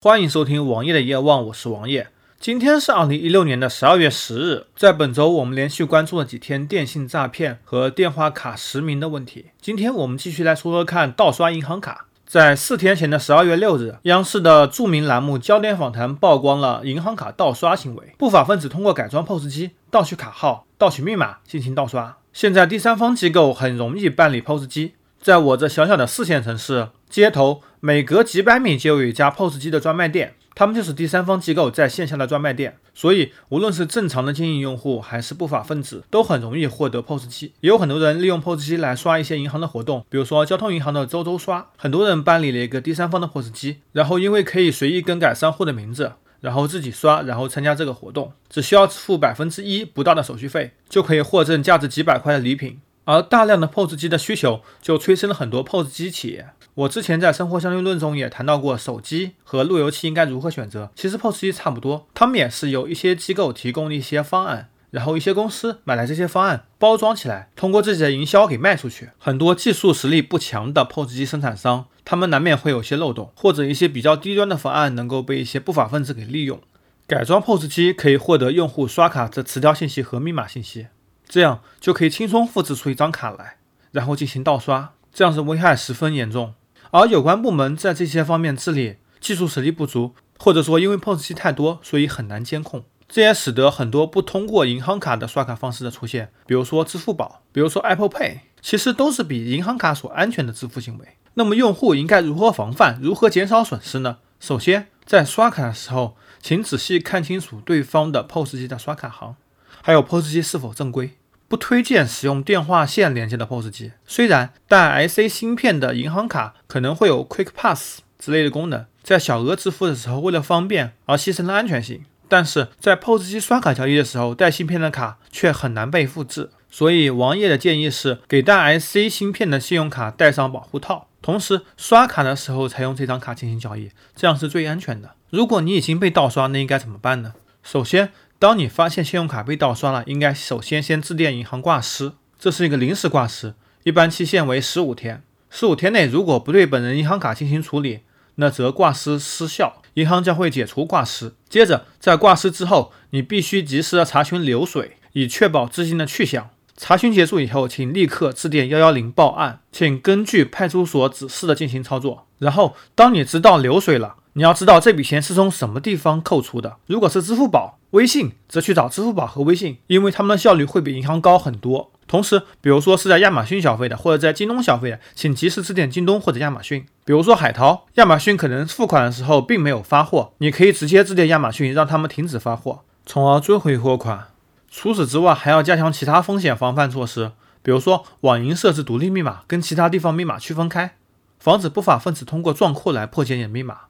欢迎收听王爷的夜望，我是王爷。今天是二零一六年的十二月十日，在本周我们连续关注了几天电信诈骗和电话卡实名的问题。今天我们继续来说说看盗刷银行卡。在四天前的十二月六日，央视的著名栏目《焦点访谈》曝光了银行卡盗刷行为，不法分子通过改装 POS 机、盗取卡号、盗取密码进行盗刷。现在第三方机构很容易办理 POS 机。在我这小小的四线城市，街头每隔几百米就有一家 POS 机的专卖店，他们就是第三方机构在线下的专卖店。所以，无论是正常的经营用户，还是不法分子，都很容易获得 POS 机。也有很多人利用 POS 机来刷一些银行的活动，比如说交通银行的周周刷。很多人办理了一个第三方的 POS 机，然后因为可以随意更改商户的名字，然后自己刷，然后参加这个活动，只需要付百分之一不到的手续费，就可以获赠价值几百块的礼品。而大量的 POS 机的需求，就催生了很多 POS 机企业。我之前在生活相对论中也谈到过，手机和路由器应该如何选择。其实 POS 机差不多，他们也是由一些机构提供一些方案，然后一些公司买来这些方案，包装起来，通过自己的营销给卖出去。很多技术实力不强的 POS 机生产商，他们难免会有些漏洞，或者一些比较低端的方案能够被一些不法分子给利用。改装 POS 机可以获得用户刷卡的磁条信息和密码信息。这样就可以轻松复制出一张卡来，然后进行盗刷，这样是危害十分严重。而有关部门在这些方面治理技术实力不足，或者说因为 POS 机太多，所以很难监控。这也使得很多不通过银行卡的刷卡方式的出现，比如说支付宝，比如说 Apple Pay，其实都是比银行卡所安全的支付行为。那么用户应该如何防范，如何减少损失呢？首先，在刷卡的时候，请仔细看清楚对方的 POS 机的刷卡行。还有 POS 机是否正规？不推荐使用电话线连接的 POS 机。虽然带 IC 芯片的银行卡可能会有 Quick Pass 之类的功能，在小额支付的时候为了方便而牺牲了安全性，但是在 POS 机刷卡交易的时候，带芯片的卡却很难被复制。所以王爷的建议是，给带 IC 芯片的信用卡带上保护套，同时刷卡的时候才用这张卡进行交易，这样是最安全的。如果你已经被盗刷，那应该怎么办呢？首先，当你发现信用卡被盗刷了，应该首先先致电银行挂失，这是一个临时挂失，一般期限为十五天。十五天内如果不对本人银行卡进行处理，那则挂失失效，银行将会解除挂失。接着在挂失之后，你必须及时的查询流水，以确保资金的去向。查询结束以后，请立刻致电幺幺零报案，请根据派出所指示的进行操作。然后当你知道流水了。你要知道这笔钱是从什么地方扣除的。如果是支付宝、微信，则去找支付宝和微信，因为他们的效率会比银行高很多。同时，比如说是在亚马逊消费的，或者在京东消费的，请及时致电京东或者亚马逊。比如说海淘，亚马逊可能付款的时候并没有发货，你可以直接致电亚马逊，让他们停止发货，从而追回货款。除此之外，还要加强其他风险防范措施，比如说网银设置独立密码，跟其他地方密码区分开，防止不法分子通过撞库来破解你的密码。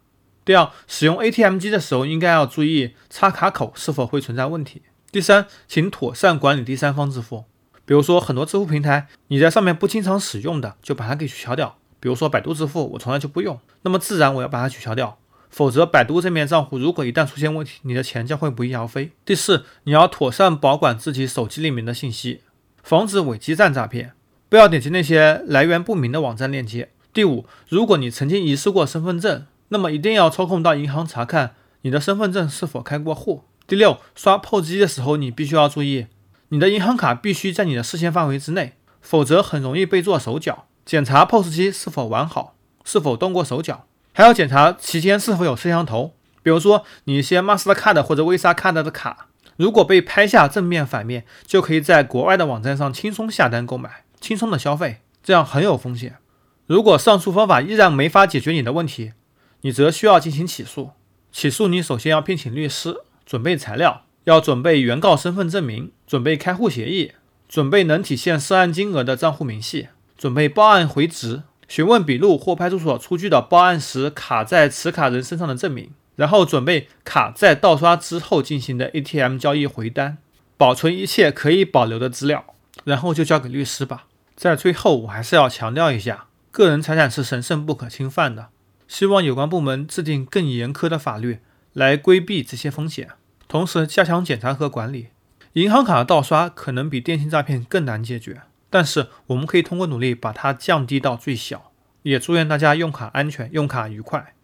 第二，使用 ATM 机的时候，应该要注意插卡口是否会存在问题。第三，请妥善管理第三方支付，比如说很多支付平台，你在上面不经常使用的，就把它给取消掉。比如说百度支付，我从来就不用，那么自然我要把它取消掉，否则百度这面账户如果一旦出现问题，你的钱将会不翼而飞。第四，你要妥善保管自己手机里面的信息，防止伪基站诈骗，不要点击那些来源不明的网站链接。第五，如果你曾经遗失过身份证，那么一定要抽空到银行查看你的身份证是否开过户。第六，刷 POS 机的时候，你必须要注意，你的银行卡必须在你的视线范围之内，否则很容易被做手脚。检查 POS 机是否完好，是否动过手脚，还要检查期间是否有摄像头。比如说，你一些 Mastercard 或者 Visa Card 的卡，如果被拍下正面、反面，就可以在国外的网站上轻松下单购买，轻松的消费，这样很有风险。如果上述方法依然没法解决你的问题，你则需要进行起诉。起诉你首先要聘请律师，准备材料，要准备原告身份证明，准备开户协议，准备能体现涉案金额的账户明细，准备报案回执、询问笔录或派出所出具的报案时卡在持卡人身上的证明，然后准备卡在盗刷之后进行的 ATM 交易回单，保存一切可以保留的资料，然后就交给律师吧。在最后，我还是要强调一下，个人财产是神圣不可侵犯的。希望有关部门制定更严苛的法律来规避这些风险，同时加强检查和管理。银行卡盗刷可能比电信诈骗更难解决，但是我们可以通过努力把它降低到最小。也祝愿大家用卡安全，用卡愉快。